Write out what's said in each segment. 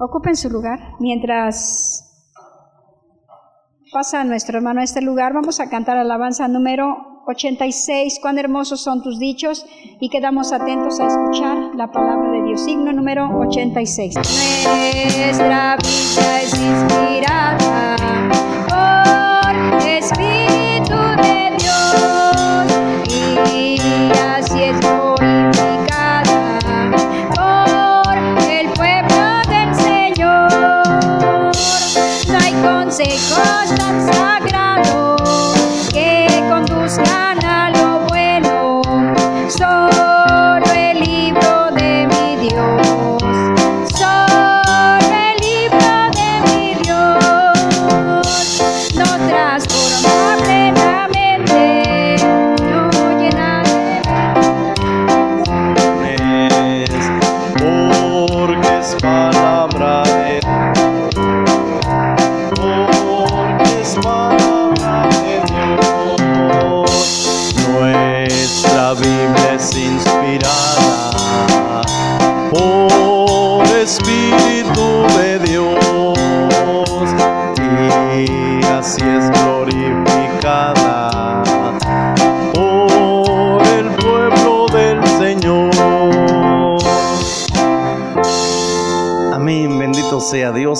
Ocupen su lugar. Mientras pasa nuestro hermano a este lugar, vamos a cantar alabanza número 86. Cuán hermosos son tus dichos y quedamos atentos a escuchar la palabra de Dios. Signo número 86. Nuestra vida es inspirada por Espíritu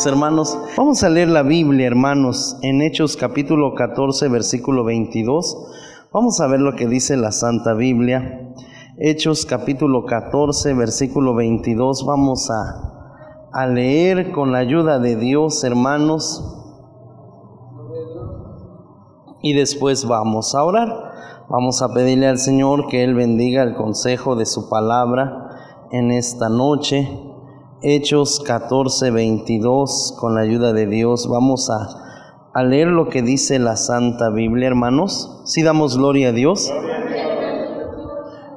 hermanos. Vamos a leer la Biblia, hermanos, en Hechos capítulo 14, versículo 22. Vamos a ver lo que dice la Santa Biblia. Hechos capítulo 14, versículo 22. Vamos a, a leer con la ayuda de Dios, hermanos. Y después vamos a orar. Vamos a pedirle al Señor que Él bendiga el consejo de su palabra en esta noche. Hechos 14, 22, con la ayuda de Dios, vamos a, leer lo que dice la Santa Biblia, hermanos. Si damos gloria a Dios.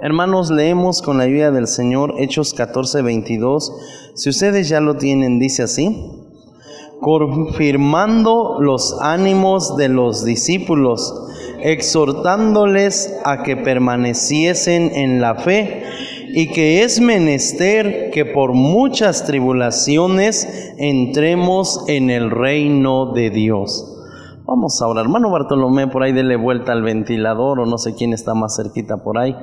Hermanos, leemos con la ayuda del Señor Hechos 14, 22. Si ustedes ya lo tienen, dice así. Confirmando los ánimos de los discípulos, exhortándoles a que permaneciesen en la fe y que es menester que por muchas tribulaciones entremos en el reino de Dios. Vamos a orar. Hermano Bartolomé, por ahí dele vuelta al ventilador o no sé quién está más cerquita por ahí.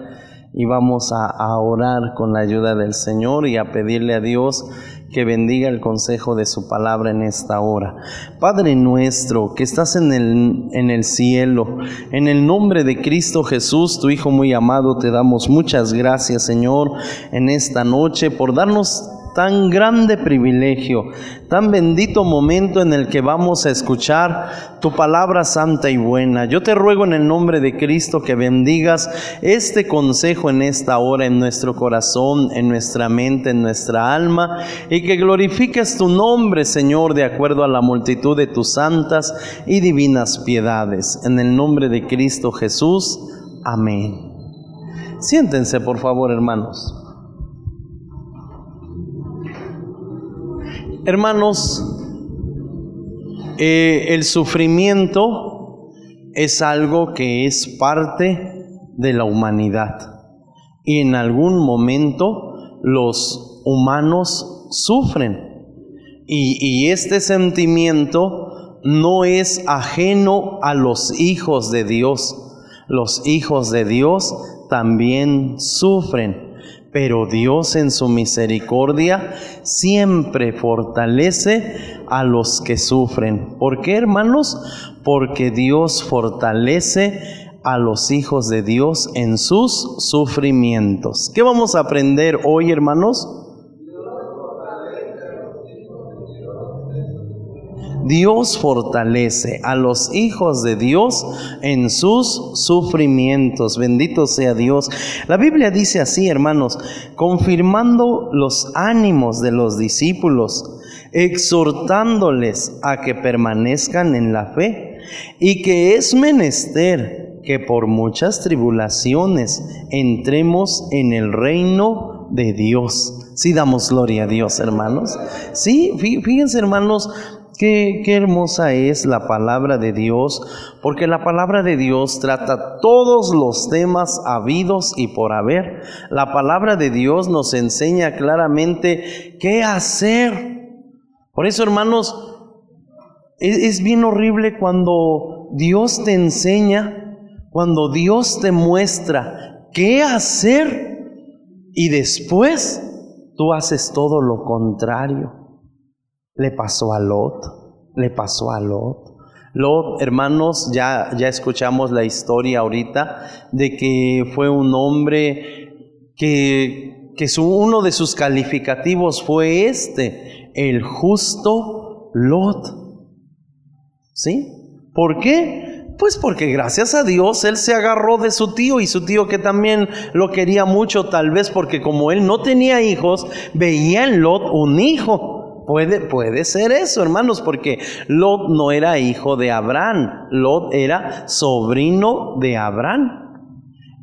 Y vamos a, a orar con la ayuda del Señor y a pedirle a Dios que bendiga el consejo de su palabra en esta hora. Padre nuestro que estás en el, en el cielo, en el nombre de Cristo Jesús, tu Hijo muy amado, te damos muchas gracias, Señor, en esta noche por darnos tan grande privilegio, tan bendito momento en el que vamos a escuchar tu palabra santa y buena. Yo te ruego en el nombre de Cristo que bendigas este consejo en esta hora en nuestro corazón, en nuestra mente, en nuestra alma y que glorifiques tu nombre, Señor, de acuerdo a la multitud de tus santas y divinas piedades. En el nombre de Cristo Jesús. Amén. Siéntense, por favor, hermanos. Hermanos, eh, el sufrimiento es algo que es parte de la humanidad. Y en algún momento los humanos sufren. Y, y este sentimiento no es ajeno a los hijos de Dios. Los hijos de Dios también sufren pero Dios en su misericordia siempre fortalece a los que sufren. ¿Por qué, hermanos? Porque Dios fortalece a los hijos de Dios en sus sufrimientos. ¿Qué vamos a aprender hoy, hermanos? Dios fortalece a los hijos de Dios en sus sufrimientos. Bendito sea Dios. La Biblia dice así, hermanos, confirmando los ánimos de los discípulos, exhortándoles a que permanezcan en la fe y que es menester que por muchas tribulaciones entremos en el reino de Dios. Sí damos gloria a Dios, hermanos. Sí, fíjense, hermanos, Qué, qué, hermosa es la palabra de Dios, porque la palabra de Dios trata todos los temas habidos y por haber. La palabra de Dios nos enseña claramente qué hacer Por eso, hermanos, es, es bien horrible cuando Dios te enseña, cuando Dios te muestra qué hacer y después tú haces todo lo contrario. Le pasó a Lot, le pasó a Lot. Lot, hermanos, ya, ya escuchamos la historia ahorita de que fue un hombre que, que su, uno de sus calificativos fue este, el justo Lot. ¿Sí? ¿Por qué? Pues porque gracias a Dios él se agarró de su tío y su tío que también lo quería mucho, tal vez porque como él no tenía hijos, veía en Lot un hijo. Puede, puede ser eso, hermanos, porque Lot no era hijo de Abraham, Lot era sobrino de Abraham.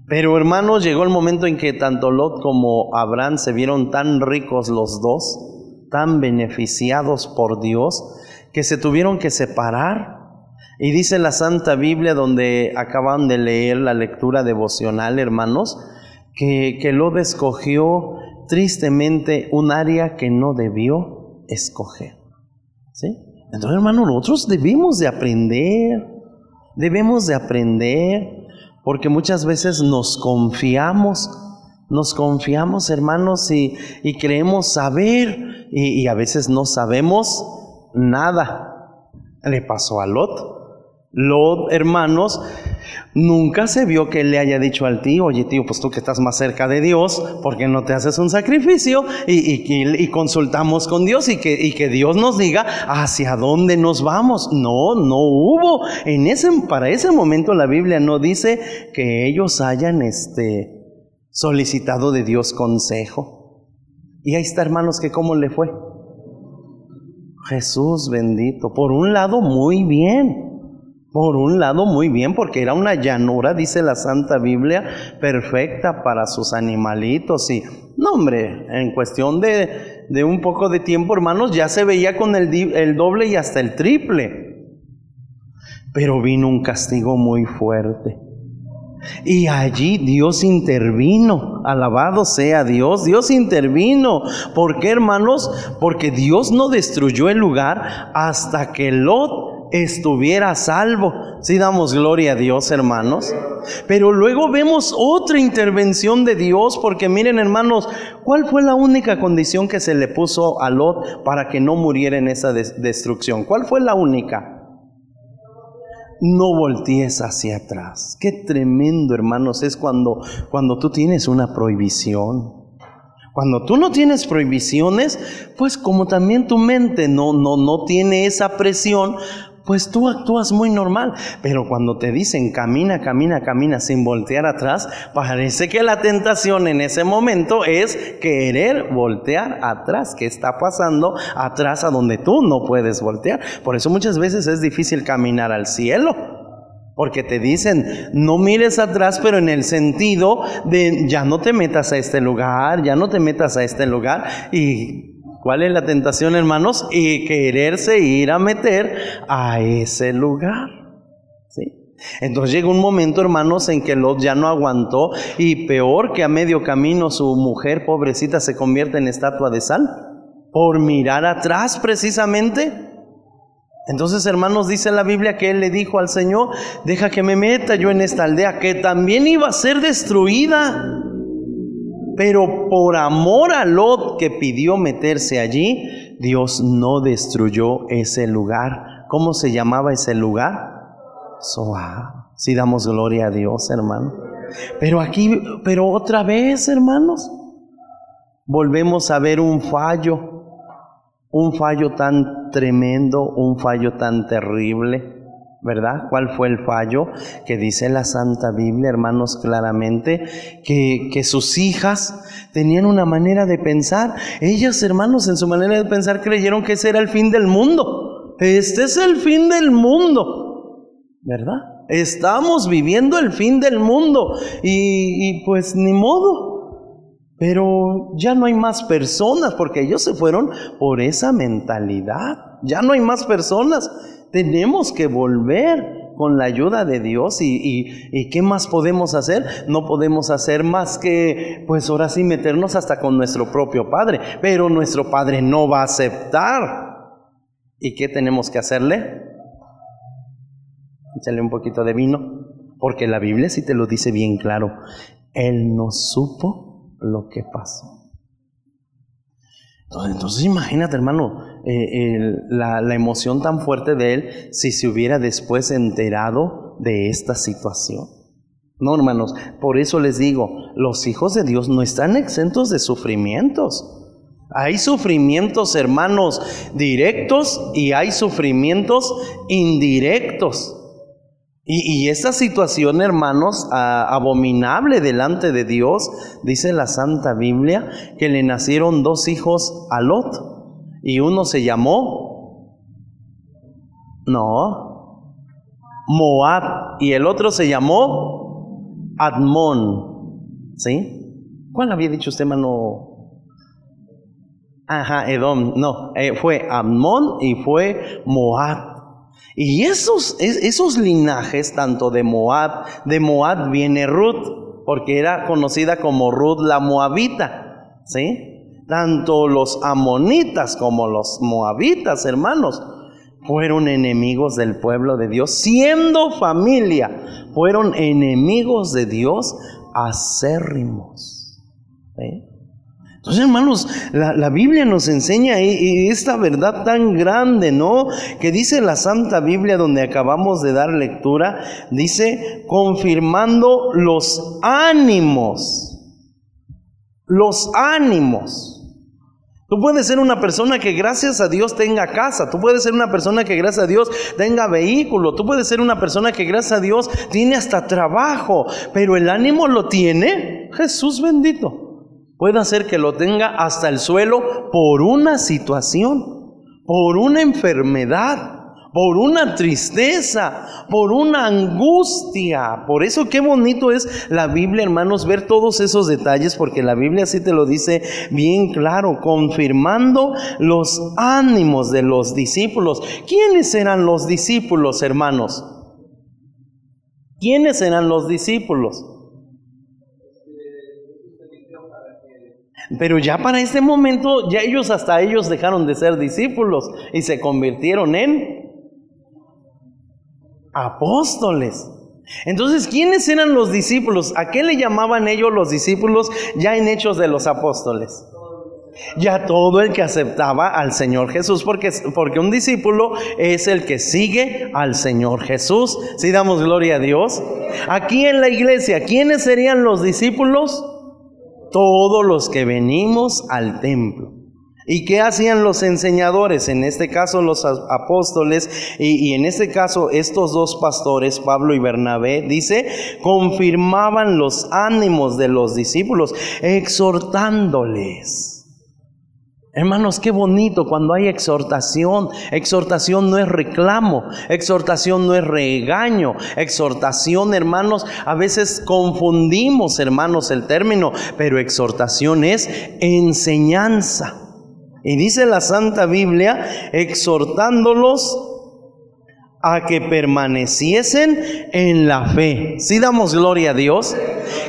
Pero hermanos, llegó el momento en que tanto Lot como Abraham se vieron tan ricos los dos, tan beneficiados por Dios, que se tuvieron que separar. Y dice la Santa Biblia, donde acaban de leer la lectura devocional, hermanos, que, que Lot escogió tristemente un área que no debió escoger. ¿Sí? Entonces, hermano, nosotros debemos de aprender, debemos de aprender, porque muchas veces nos confiamos, nos confiamos, hermanos, y, y creemos saber, y, y a veces no sabemos nada. Le pasó a Lot. Lot, hermanos, nunca se vio que él le haya dicho al tío, oye tío, pues tú que estás más cerca de Dios, ¿por qué no te haces un sacrificio y, consultamos con Dios y que, y que, Dios nos diga hacia dónde nos vamos? No, no hubo. En ese, para ese momento la Biblia no dice que ellos hayan este, solicitado de Dios consejo. Y ahí está, hermanos, que cómo le fue. Jesús bendito. Por un lado, muy bien. Por un lado, muy bien, porque era una llanura, dice la Santa Biblia, perfecta para sus animalitos. Y, no, hombre, en cuestión de, de un poco de tiempo, hermanos, ya se veía con el, el doble y hasta el triple. Pero vino un castigo muy fuerte. Y allí Dios intervino. Alabado sea Dios. Dios intervino. ¿Por qué, hermanos? Porque Dios no destruyó el lugar hasta que Lot estuviera salvo. Si damos gloria a Dios, hermanos. Pero luego vemos otra intervención de Dios, porque miren, hermanos, ¿cuál fue la única condición que se le puso a Lot para que no muriera en esa destrucción? ¿Cuál fue la única? No voltees hacia atrás. Qué tremendo, hermanos, es cuando, cuando tú tienes una prohibición. Cuando tú no tienes prohibiciones, pues como también tu mente no, no, no tiene esa presión, pues tú actúas muy normal. Pero cuando te dicen camina, camina, camina sin voltear atrás, parece que la tentación en ese momento es querer voltear atrás. ¿Qué está pasando atrás a donde tú no puedes voltear? Por eso muchas veces es difícil caminar al cielo. Porque te dicen, no mires atrás, pero en el sentido de ya no te metas a este lugar, ya no te metas a este lugar. Y ¿Cuál es la tentación, hermanos? Y quererse ir a meter a ese lugar. ¿Sí? Entonces llega un momento, hermanos, en que Lot ya no aguantó y peor que a medio camino su mujer pobrecita se convierte en estatua de sal por mirar atrás precisamente. Entonces, hermanos, dice la Biblia que él le dijo al Señor, deja que me meta yo en esta aldea que también iba a ser destruida. Pero por amor a Lot que pidió meterse allí, Dios no destruyó ese lugar. ¿Cómo se llamaba ese lugar? Soa. Si damos gloria a Dios, hermano. Pero aquí, pero otra vez, hermanos, volvemos a ver un fallo, un fallo tan tremendo, un fallo tan terrible. ¿Verdad? ¿Cuál fue el fallo? Que dice la Santa Biblia, hermanos, claramente, que, que, sus hijas tenían una manera de pensar. Ellas, hermanos, en su manera de pensar creyeron que ese era el fin del mundo. Este es el fin del mundo, ¿verdad? Estamos viviendo el fin del mundo y, y pues ni modo. Pero ya no hay más personas porque ellos se fueron por esa mentalidad. Ya no hay más personas. Tenemos que volver con la ayuda de Dios y, y, ¿qué más podemos hacer? No podemos hacer más que, pues ahora sí, meternos hasta con nuestro propio Padre, pero nuestro Padre no va a aceptar ¿Y qué tenemos que hacerle? Échale un poquito de vino, porque la Biblia sí te lo dice bien claro. Él no supo lo que pasó. Entonces, imagínate, hermano, eh, la, la emoción tan fuerte de él si se hubiera después enterado de esta situación. No, hermanos, por eso les digo, los hijos de Dios no están exentos de sufrimientos. Hay sufrimientos, hermanos, directos y hay sufrimientos indirectos. Y, esta situación, hermanos, abominable delante de Dios, dice la Santa Biblia, que le nacieron dos hijos a Lot. Y uno se llamó, no, Moab. Y el otro se llamó Admón. ¿Sí? ¿Cuál había dicho usted, hermano? Ajá, Edom. No, eh, fue Admón y fue Moab. Y esos, esos linajes, tanto de Moab, de Moab viene Ruth, porque era conocida como Ruth la Moabita, ¿sí? Tanto los amonitas como los moabitas, hermanos, fueron enemigos del pueblo de Dios, siendo familia, fueron enemigos de Dios acérrimos. Entonces, hermanos, la, Biblia nos enseña esta verdad tan grande, ¿no? Que dice la Santa Biblia donde acabamos de dar lectura, dice, confirmando los ánimos, los ánimos. Tú puedes ser una persona que gracias a Dios tenga casa, tú puedes ser una persona que gracias a Dios tenga vehículo, tú puedes ser una persona que gracias a Dios tiene hasta trabajo, pero el ánimo lo tiene Jesús bendito. Puede hacer que lo tenga hasta el suelo por una situación, por una enfermedad, por una tristeza, por una angustia. Por eso qué bonito es la Biblia, hermanos, ver todos esos detalles, porque la Biblia así te lo dice bien claro, confirmando los ánimos de los discípulos. ¿Quiénes eran los discípulos, hermanos? ¿Quiénes eran los discípulos? Pero ya para este momento, ya ellos hasta ellos dejaron de ser discípulos y se convirtieron en apóstoles. Entonces, ¿quiénes eran los discípulos? ¿A qué le llamaban ellos los discípulos ya en Hechos de los Apóstoles? Ya todo el que aceptaba al Señor Jesús, porque, porque un discípulo es el que sigue al Señor Jesús. Si damos gloria a Dios. Aquí en la iglesia, ¿quiénes serían los discípulos? Todos los que venimos al templo. ¿Y qué hacían los enseñadores? En este caso los apóstoles y, en este caso estos dos pastores, Pablo y Bernabé, dice, confirmaban los ánimos de los discípulos, exhortándoles. Hermanos, qué bonito cuando hay exhortación. Exhortación no es reclamo, exhortación no es regaño. Exhortación, hermanos, a veces confundimos, hermanos, el término, pero exhortación es enseñanza. Y dice la Santa Biblia, exhortándolos a que permaneciesen en la fe. Si damos gloria a Dios,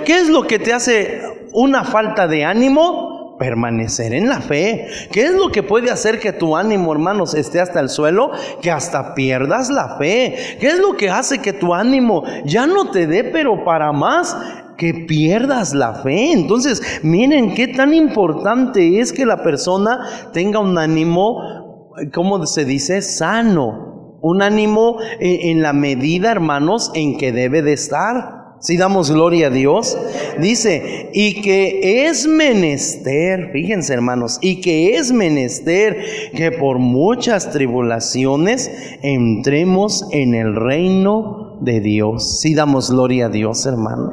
¿qué es lo que te hace una falta de ánimo? Permanecer en la fe. ¿Qué es lo que puede hacer que tu ánimo, hermanos, esté hasta el suelo? Que hasta pierdas la fe. ¿Qué es lo que hace que tu ánimo ya no te dé, pero para más? Que pierdas la fe. Entonces, miren qué tan importante es que la persona tenga un ánimo, ¿cómo se dice? Sano. Un ánimo eh, en la medida, hermanos, en que debe de estar. Si damos gloria a Dios, dice, y que es menester, fíjense hermanos, y que es menester que por muchas tribulaciones entremos en el reino de Dios. Si damos gloria a Dios, hermano.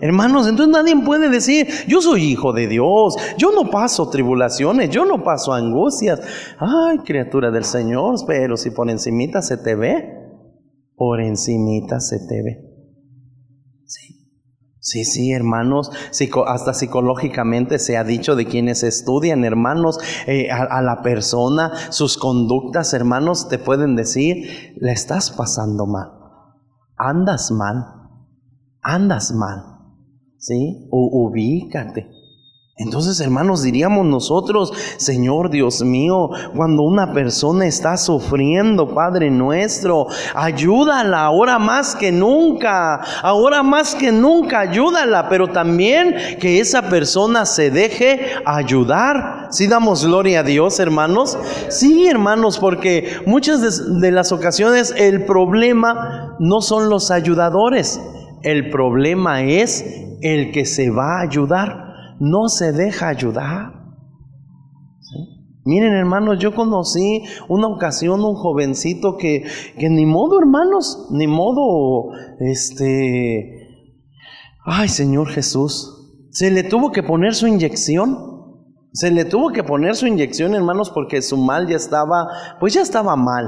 Hermanos, entonces nadie puede decir, yo soy hijo de Dios, yo no paso tribulaciones, yo no paso angustias. Ay, criatura del Señor, pero si por encimita se te ve, por encimita se te ve. Sí, sí, hermanos, hasta psicológicamente se ha dicho de quienes estudian, hermanos, eh, a, la persona, sus conductas, hermanos, te pueden decir, le estás pasando mal, andas mal, andas mal, ¿sí? ubícate. Entonces, hermanos, diríamos nosotros, Señor Dios mío, cuando una persona está sufriendo, Padre nuestro, ayúdala ahora más que nunca, ahora más que nunca, ayúdala, pero también que esa persona se deje ayudar. Si damos gloria a Dios, hermanos. Sí, hermanos, porque muchas de las ocasiones el problema no son los ayudadores, el problema es el que se va a ayudar no se deja ayudar. Miren hermanos, yo conocí una ocasión un jovencito que, que ni modo hermanos, ni modo, este, ay Señor Jesús, se le tuvo que poner su inyección. Se le tuvo que poner su inyección, hermanos, porque su mal ya estaba, pues ya estaba mal,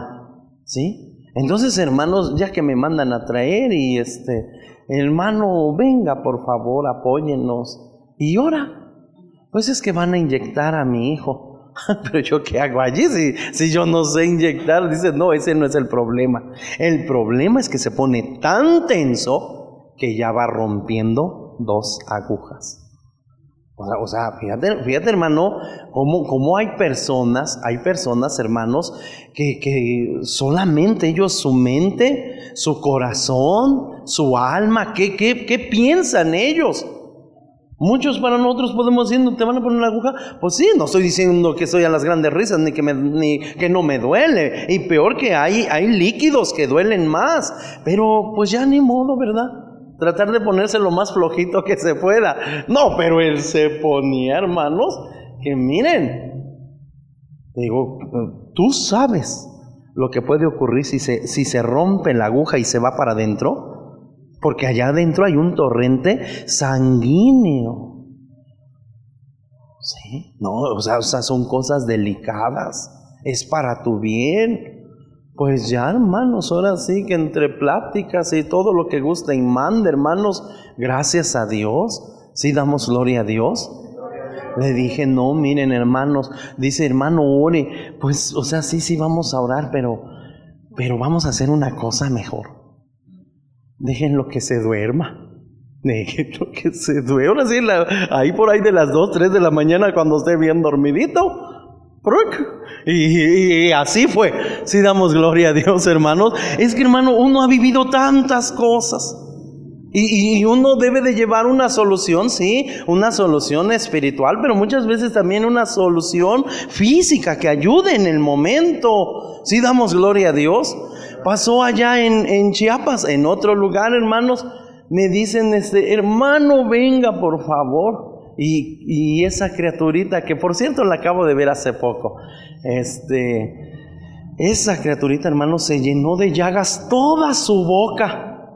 ¿sí? Entonces, hermanos, ya que me mandan a traer y este, hermano, venga, por favor, apóyennos. Y ahora, pues es que van a inyectar a mi hijo. Pero yo qué hago allí si, si yo no sé inyectar. Dice, no, ese no es el problema. El problema es que se pone tan tenso que ya va rompiendo dos agujas. O sea, fíjate, fíjate hermano, cómo, cómo, hay personas, hay personas, hermanos, que, que, solamente ellos, su mente, su corazón, su alma, ¿qué, qué, qué piensan ellos? Muchos para nosotros podemos decir, ¿te van a poner una aguja? Pues sí, no estoy diciendo que soy a las grandes risas, ni que, me, ni que no me duele. Y peor que hay, hay líquidos que duelen más. Pero pues ya ni modo, ¿verdad? Tratar de ponerse lo más flojito que se pueda. No, pero él se ponía, hermanos, que miren. Digo, tú sabes lo que puede ocurrir si se, si se rompe la aguja y se va para adentro. Porque allá adentro hay un torrente sanguíneo. ¿Sí? No, o sea, son cosas delicadas. Es para tu bien. Pues ya, hermanos, ahora sí que entre pláticas y todo lo que gusta y manda, hermanos, gracias a Dios. Sí, damos gloria a Dios. Le dije, no, miren, hermanos, dice hermano, ore. Pues, o sea, sí, sí, vamos a orar, pero, pero vamos a hacer una cosa mejor. Déjenlo que se duerma. Déjenlo que se duerma. Así, ahí por ahí de las 2, 3 de la mañana cuando esté bien dormidito. Y, y, así fue. Si damos gloria a Dios, hermanos. Es que, hermano, uno ha vivido tantas cosas. Y, uno debe de llevar una solución, sí, una solución espiritual, pero muchas veces también una solución física que ayude en el momento. Si damos gloria a Dios. Pasó allá en, Chiapas, en otro lugar, hermanos. Me dicen, este, hermano, venga por favor. Y, y, esa criaturita, que por cierto la acabo de ver hace poco, este, esa criaturita, hermano, se llenó de llagas toda su boca,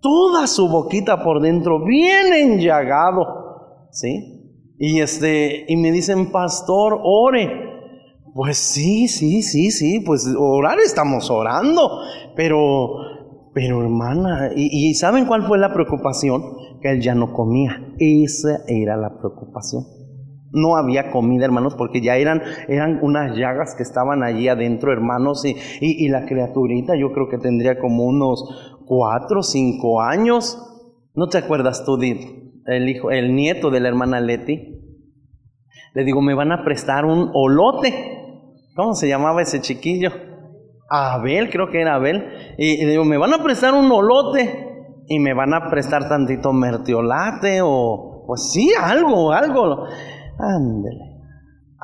toda su boquita por dentro, bien enllagado, ¿sí? Y este, y me dicen, pastor, ore. Pues sí, sí, sí, sí, pues orar estamos orando, pero, pero hermana, ¿y, ¿y, saben cuál fue la preocupación? Que él ya no comía, esa era la preocupación. No había comida, hermanos, porque ya eran, eran unas llagas que estaban allí adentro, hermanos, y, y, la criaturita yo creo que tendría como unos cuatro cinco años. ¿No te acuerdas tú, el hijo, el nieto de la hermana Leti? Le digo, me van a prestar un olote. ¿Cómo se llamaba ese chiquillo? Abel, creo que era Abel. Y, y, digo, me van a prestar un olote y me van a prestar tantito mertiolate o, pues sí, algo, algo. Ándele.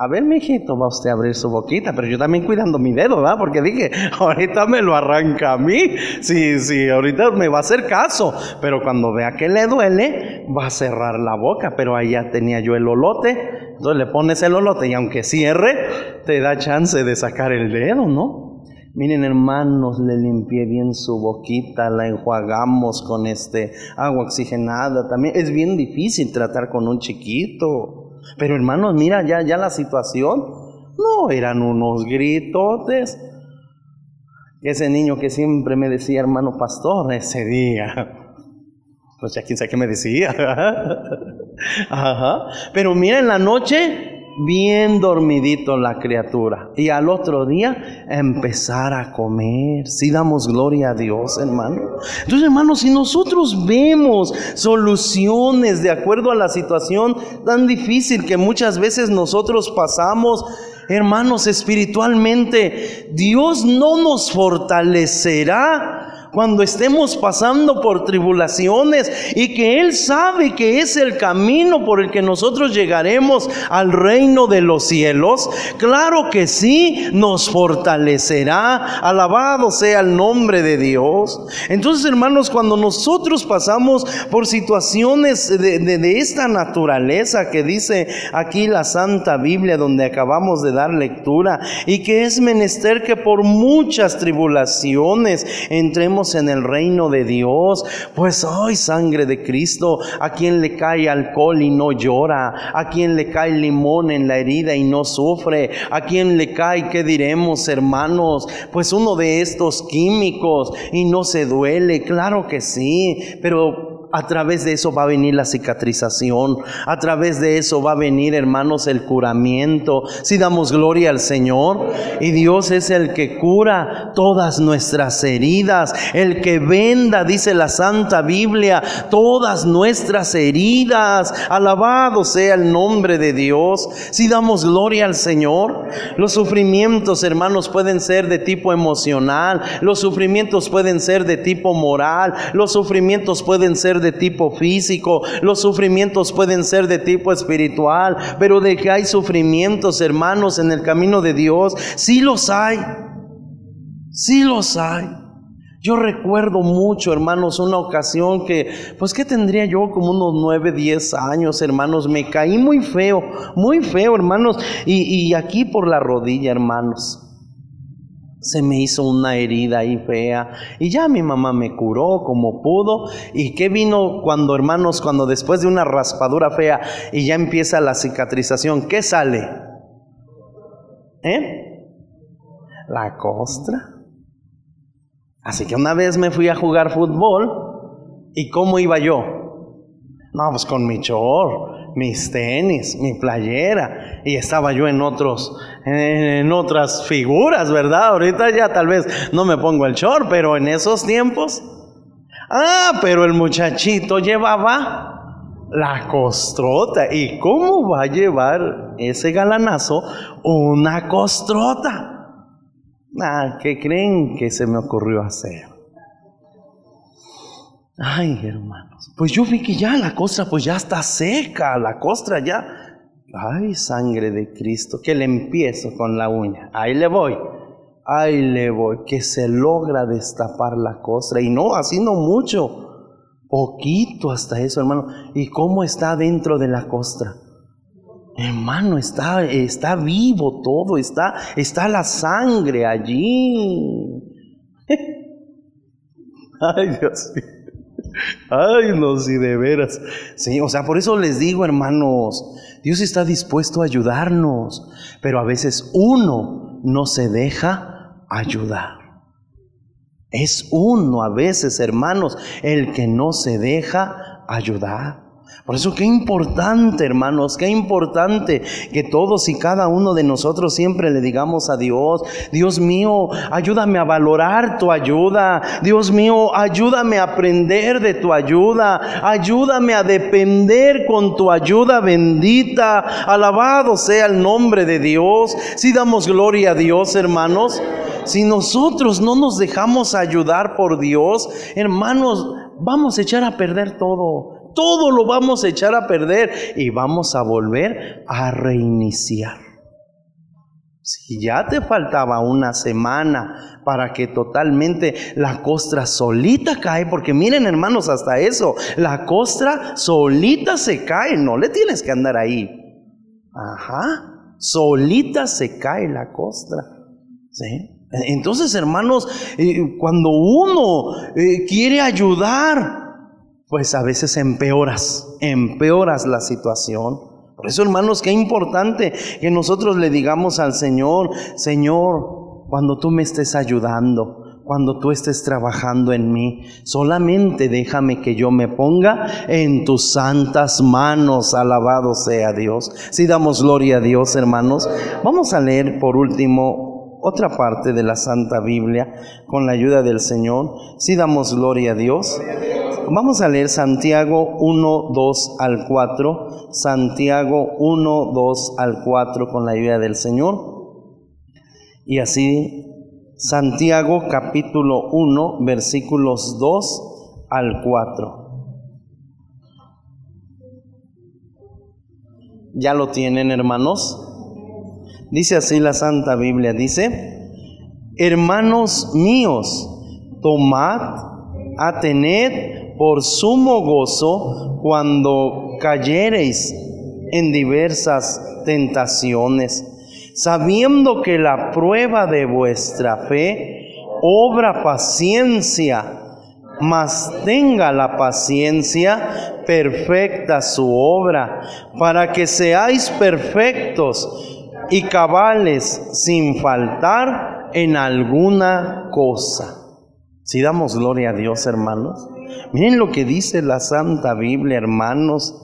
A ver, mijito, va usted a abrir su boquita, pero yo también cuidando mi dedo, ¿verdad? Porque dije, ahorita me lo arranca a mí. Sí, sí, ahorita me va a hacer caso. Pero cuando vea que le duele, va a cerrar la boca. Pero ahí ya tenía yo el olote. Entonces le pones el olote y aunque cierre, te da chance de sacar el dedo, ¿no? Miren hermanos, le limpié bien su boquita, la enjuagamos con este agua oxigenada. También es bien difícil tratar con un chiquito. Pero hermanos, mira ya, ya la situación. No, eran unos gritotes. Ese niño que siempre me decía, hermano pastor, ese día. Pues ya quién sabe qué me decía. Ajá. Pero mira, en la noche bien dormidito la criatura. Y al otro día empezar a comer. Si damos gloria a Dios, hermano. Entonces, hermanos, si nosotros vemos soluciones de acuerdo a la situación tan difícil que muchas veces nosotros pasamos, hermanos, espiritualmente, Dios no nos fortalecerá cuando estemos pasando por tribulaciones y que Él sabe que es el camino por el que nosotros llegaremos al reino de los cielos, claro que sí, nos fortalecerá. Alabado sea el nombre de Dios. Entonces, hermanos, cuando nosotros pasamos por situaciones de, de esta naturaleza que dice aquí la Santa Biblia donde acabamos de dar lectura y que es menester que por muchas tribulaciones entremos en el reino de Dios. Pues hoy sangre de Cristo, a quien le cae alcohol y no llora, a quien le cae limón en la herida y no sufre, a quien le cae, ¿qué diremos hermanos? Pues uno de estos químicos y no se duele, claro que sí, pero a través de eso va a venir la cicatrización. A través de eso va a venir, hermanos, el curamiento. Si damos gloria al Señor. Y Dios es el que cura todas nuestras heridas. El que venda, dice la Santa Biblia, todas nuestras heridas. Alabado sea el nombre de Dios. Si damos gloria al Señor. Los sufrimientos, hermanos, pueden ser de tipo emocional. Los sufrimientos pueden ser de tipo moral. Los sufrimientos pueden ser de tipo físico, los sufrimientos pueden ser de tipo espiritual, pero de que hay sufrimientos, hermanos, en el camino de Dios, sí los hay, sí los hay. Yo recuerdo mucho, hermanos, una ocasión que, pues, ¿qué tendría yo? Como unos nueve, diez años, hermanos. Me caí muy feo, muy feo, hermanos. Y, y aquí por la rodilla, hermanos se me hizo una herida ahí fea. Y ya mi mamá me curó como pudo. Y qué vino cuando hermanos cuando después de una raspadura fea y ya empieza la cicatrización qué sale ¿eh? la costra. Así que una vez me fui a jugar fútbol y cómo iba yo no pues con mi chor mis tenis, mi playera, y estaba yo en otros, en otras figuras, ¿verdad? Ahorita ya tal vez no me pongo el short, pero en esos tiempos, ah, pero el muchachito llevaba la costrota. ¿Y cómo va a llevar ese galanazo una costrota? Ah, ¿qué creen que se me ocurrió hacer? Ay, hermanos, pues yo vi que ya la costra pues ya está seca, la costra ya. Ay, sangre de Cristo, que le empiezo con la uña. Ahí le voy. Ahí le voy, que se logra destapar la costra. Y no, así no mucho. Poquito hasta eso, hermano. ¿Y cómo está dentro de la costra? Hermano, está, está vivo todo, está, está la sangre allí. Ay, Dios mío. Ay, no, si de veras. Sí, o sea, por eso les digo, hermanos, Dios está dispuesto a ayudarnos, pero a veces uno no se deja ayudar. Es uno a veces, hermanos, el que no se deja ayudar. Por eso qué importante, hermanos, qué importante que todos y cada uno de nosotros siempre le digamos a Dios, Dios mío, ayúdame a valorar tu ayuda. Dios mío, ayúdame a aprender de tu ayuda. Ayúdame a depender con tu ayuda bendita. Alabado sea el nombre de Dios. Si damos gloria a Dios, hermanos. Si nosotros no nos dejamos ayudar por Dios, hermanos, vamos a echar a perder todo todo lo vamos a echar a perder y vamos a volver a reiniciar. Si ya te faltaba una semana para que totalmente la costra solita cae, porque miren hermanos, hasta eso, la costra solita se cae, no le tienes que andar ahí. Ajá, solita se cae la costra. Entonces, hermanos, eh, cuando uno eh, quiere ayudar, pues a veces empeoras, empeoras la situación. Por eso, hermanos, qué importante que nosotros le digamos al Señor, Señor, cuando tú me estés ayudando, cuando tú estés trabajando en mí. Solamente déjame que yo me ponga en tus santas manos. Alabado sea Dios. Si damos gloria a Dios, hermanos, vamos a leer por último otra parte de la Santa Biblia con la ayuda del Señor. Si damos gloria a Dios. Vamos a leer Santiago 1, 2 al 4. Santiago 1, 2 al 4 con la ayuda del Señor. Y así, Santiago capítulo 1, versículos 2 al 4. ¿Ya lo tienen, hermanos? Dice así la Santa Biblia, dice, hermanos míos, tomad, atened por sumo gozo cuando cayereis en diversas tentaciones sabiendo que la prueba de vuestra fe obra paciencia, mas tenga la paciencia perfecta su obra, para que seáis perfectos y cabales sin faltar en alguna cosa. Si damos gloria a Dios, hermanos. Miren lo que dice la Santa Biblia, hermanos.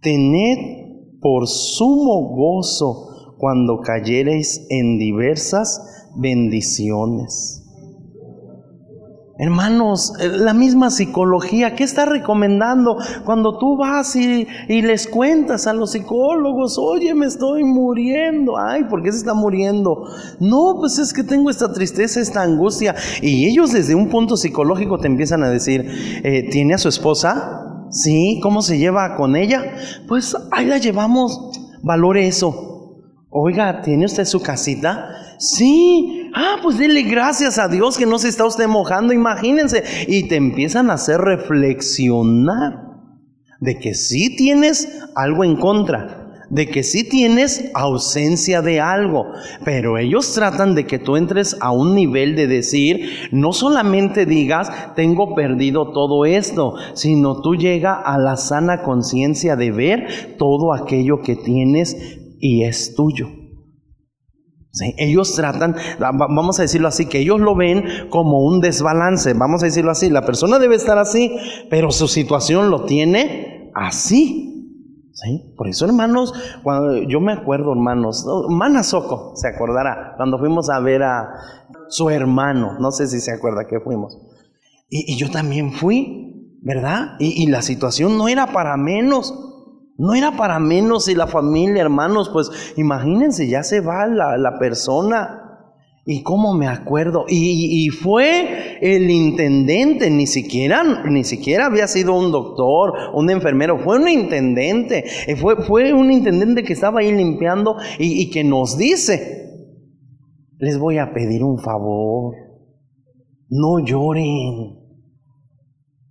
Tened por sumo gozo cuando cayereis en diversas bendiciones. Hermanos, eh, la misma psicología, ¿qué está recomendando cuando tú vas y, les cuentas a los psicólogos, oye, me estoy muriendo? Ay, ¿por qué se está muriendo? No, pues es que tengo esta tristeza, esta angustia. Y ellos desde un punto psicológico te empiezan a decir, eh, ¿tiene a su esposa? Sí, ¿cómo se lleva con ella? Pues ahí la llevamos, valore eso. Oiga, ¿tiene usted su casita? Sí. Ah, pues dele gracias a Dios que no se está usted mojando, imagínense. Y te empiezan a hacer reflexionar de que sí tienes algo en contra, de que sí tienes ausencia de algo, pero ellos tratan de que tú entres a un nivel de decir, no solamente digas, tengo perdido todo esto, sino tú llega a la sana conciencia de ver todo aquello que tienes y es tuyo. Ellos tratan, vamos a decirlo así, que ellos lo ven como un desbalance, vamos a decirlo así, la persona debe estar así, pero su situación lo tiene así. Por eso, hermanos, cuando yo me acuerdo, hermanos, Mana Soco se acordará cuando fuimos a ver a su hermano, no sé si se acuerda que fuimos. Y, yo también fui, ¿verdad? y la situación no era para menos. No era para menos y la familia, hermanos, pues imagínense, ya se va la, persona. Y cómo me acuerdo, y, fue el intendente, ni siquiera, ni siquiera había sido un doctor, un enfermero, fue un intendente, eh, fue, fue un intendente que estaba ahí limpiando y, y que nos dice, les voy a pedir un favor, no lloren.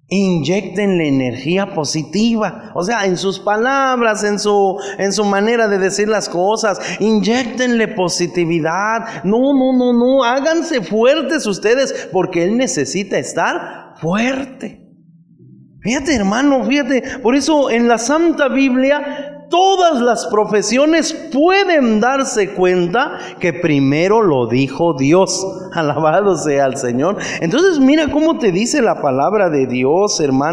Inyectenle energía positiva, o sea, en sus palabras, en su, en su manera de decir las cosas, inyectenle positividad. No, no, no, no, háganse fuertes ustedes porque Él necesita estar fuerte. Fíjate, hermano, fíjate, por eso en la Santa Biblia todas las profesiones pueden darse cuenta que primero lo dijo Dios. Alabado sea el Señor. Entonces mira cómo te dice la palabra de Dios, hermano.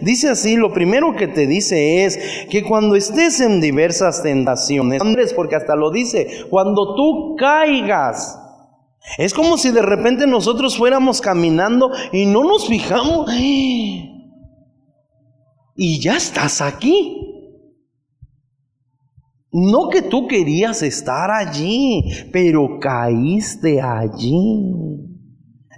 Dice, así, lo primero que te dice es que cuando estés en diversas tentaciones, porque hasta lo dice, cuando tú caigas, es como si de repente nosotros fuéramos caminando y no nos fijamos. Y ya estás aquí. No que tú querías estar allí, pero caíste allí.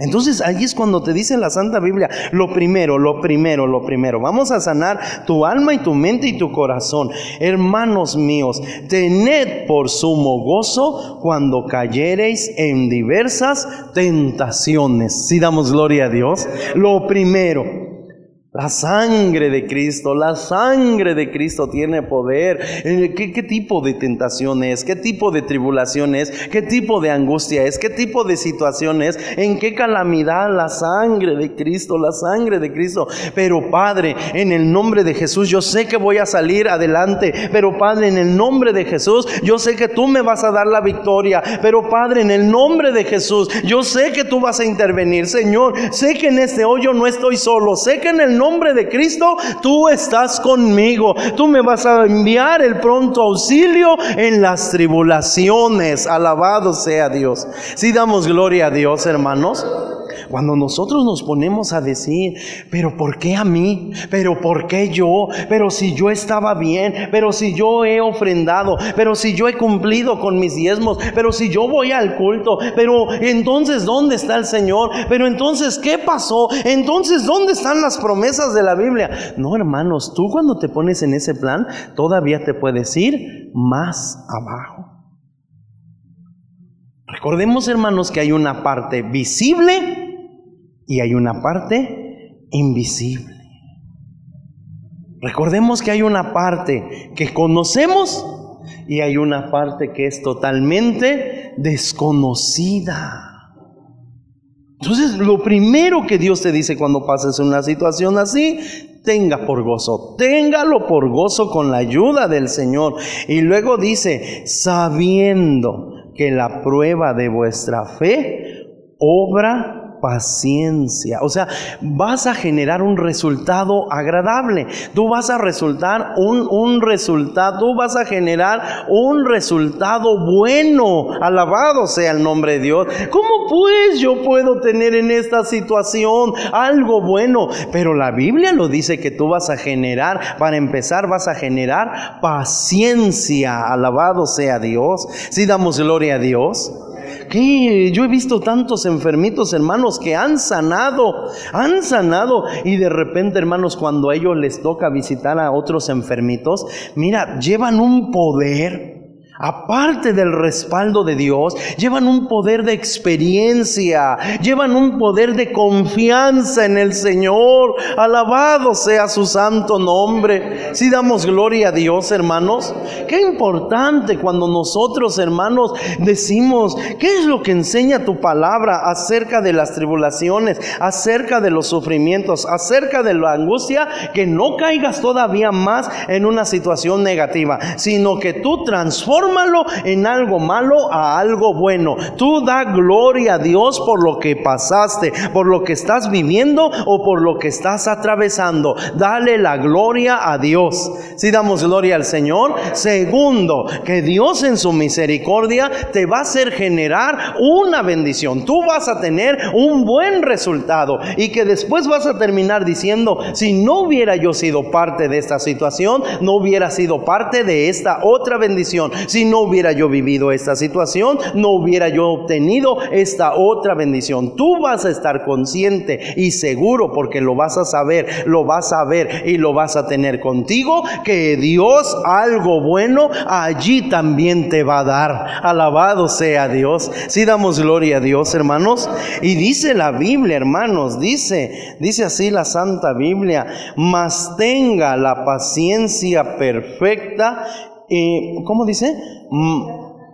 Entonces allí es cuando te dice la Santa Biblia, lo primero, lo primero, lo primero, vamos a sanar tu alma y tu mente y tu corazón. Hermanos míos, tened por sumo gozo cuando cayereis en diversas tentaciones. Si damos gloria a Dios, lo primero, La sangre de Cristo, la sangre de Cristo tiene poder. Eh, ¿Qué, ¿Qué, tipo de tentación es? ¿Qué tipo de tribulación es? ¿Qué tipo de angustia es? ¿Qué tipo de situación es? ¿En qué calamidad? La sangre de Cristo, la sangre de Cristo. Pero Padre, en el nombre de Jesús, yo sé que voy a salir adelante. Pero Padre, en el nombre de Jesús, yo sé que tú me vas a dar la victoria. Pero Padre, en el nombre de Jesús, yo sé que tú vas a intervenir. Señor, sé que en este hoyo no estoy solo. Sé que en el nombre de Cristo, tú estás conmigo. Tú me vas a enviar el pronto auxilio en las tribulaciones. Alabado sea Dios. Si damos gloria a Dios, hermanos. Cuando nosotros nos ponemos a decir, pero ¿por qué a mí? ¿Pero por qué yo? Pero si yo estaba bien, pero si yo he ofrendado, pero si yo he cumplido con mis diezmos, pero si yo voy al culto, pero entonces ¿dónde está el Señor? Pero entonces ¿qué pasó? Entonces ¿dónde están las promesas de la Biblia? No, hermanos, tú cuando te pones en ese plan, todavía te puedes ir más abajo. Recordemos, hermanos, que hay una parte visible y hay una parte invisible. Recordemos que hay una parte que conocemos y hay una parte que es totalmente desconocida. Entonces, lo primero que Dios te dice cuando pases una situación así, tenga por gozo, téngalo por gozo con la ayuda del Señor. Y luego dice, sabiendo que la prueba de vuestra fe obra paciencia. O sea, vas a generar un resultado agradable. Tú vas a resultar un, un resultado, tú vas a generar un resultado bueno. Alabado sea el nombre de Dios. ¿Cómo pues yo puedo tener en esta situación algo bueno? Pero la Biblia lo dice que tú vas a generar, para empezar, vas a generar paciencia. Alabado sea Dios. Si damos gloria a Dios. Que yo he visto tantos enfermitos, hermanos, que han sanado, han sanado. Y de repente, hermanos, cuando a ellos les toca visitar a otros enfermitos, mira, llevan un poder aparte del respaldo de Dios, llevan un poder de experiencia, llevan un poder de confianza en el Señor. Alabado sea su santo nombre. Si damos gloria a Dios, hermanos, qué importante cuando nosotros, hermanos, decimos, ¿qué es lo que enseña tu palabra acerca de las tribulaciones, acerca de los sufrimientos, acerca de la angustia? Que no caigas todavía más en una situación negativa, sino que tú transformas Transfórmalo en algo malo a algo bueno. Tú da gloria a Dios por lo que pasaste, por lo que estás viviendo o por lo que estás atravesando. Dale la gloria a Dios. Si damos gloria al Señor. Segundo, que Dios en su misericordia te va a hacer generar una bendición. Tú vas a tener un buen resultado y que después vas a terminar diciendo, si no hubiera yo sido parte de esta situación, no hubiera sido parte de esta otra bendición. No hubiera yo vivido esta situación, no hubiera yo obtenido esta otra bendición. Tú vas a estar consciente y seguro porque lo vas a saber, lo vas a ver y lo vas a tener contigo, que Dios algo bueno allí también te va a dar. Alabado sea Dios. Si damos gloria a Dios, hermanos. Y dice la Biblia, hermanos, dice, dice así la Santa Biblia, mas tenga la paciencia perfecta y, ¿cómo dice?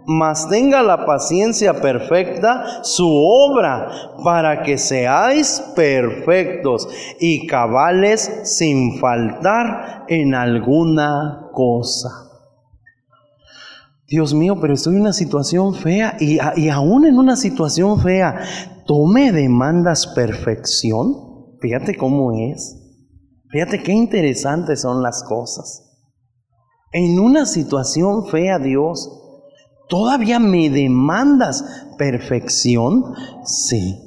Mas tenga la paciencia perfecta su obra para que seáis perfectos y cabales sin faltar en alguna cosa. Dios mío, pero estoy en una situación fea y, y aún en una situación fea, ¿tú me demandas perfección? Fíjate cómo es. Fíjate qué interesantes son las cosas en una situación fea, Dios, ¿todavía me demandas perfección? Sí.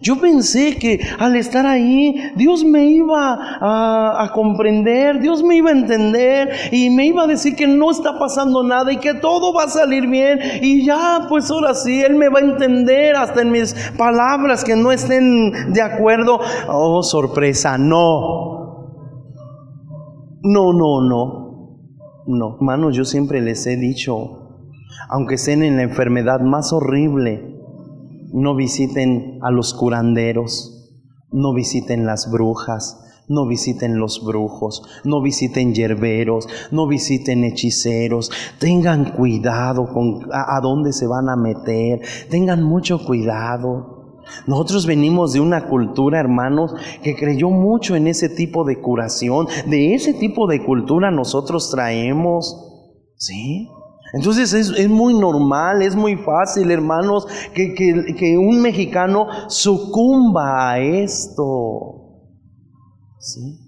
Yo pensé que al estar ahí, Dios me iba a, a, comprender, Dios me iba a entender y me iba a decir que no está pasando nada y que todo va a salir bien. Y ya, pues ahora sí, Él me va a entender hasta en mis palabras que no estén de acuerdo. Oh, sorpresa, no. No, no, no. No, hermanos, yo siempre les he dicho, aunque estén en la enfermedad más horrible, no visiten a los curanderos, no visiten las brujas, no visiten los brujos, no visiten yerberos, no visiten hechiceros. Tengan cuidado con a, a, dónde se van a meter. Tengan mucho cuidado. Nosotros venimos de una cultura, hermanos, que creyó mucho en ese tipo de curación. De ese tipo de cultura nosotros traemos. ¿Sí? Entonces es, es, muy normal, es muy fácil, hermanos, que, que, que un mexicano sucumba a esto. ¿Sí?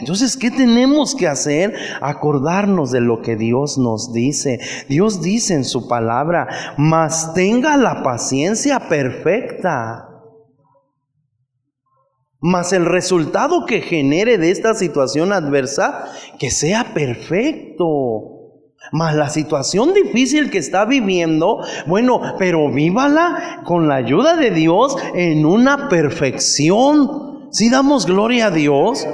Entonces, ¿qué tenemos que hacer? Acordarnos de lo que Dios nos dice. Dios dice en su palabra, mas tenga la paciencia perfecta. Mas el resultado que genere de esta situación adversa, que sea perfecto. Mas la situación difícil que está viviendo, bueno, pero vívala con la ayuda de Dios en una perfección ¿Sí damos gloria a Dios?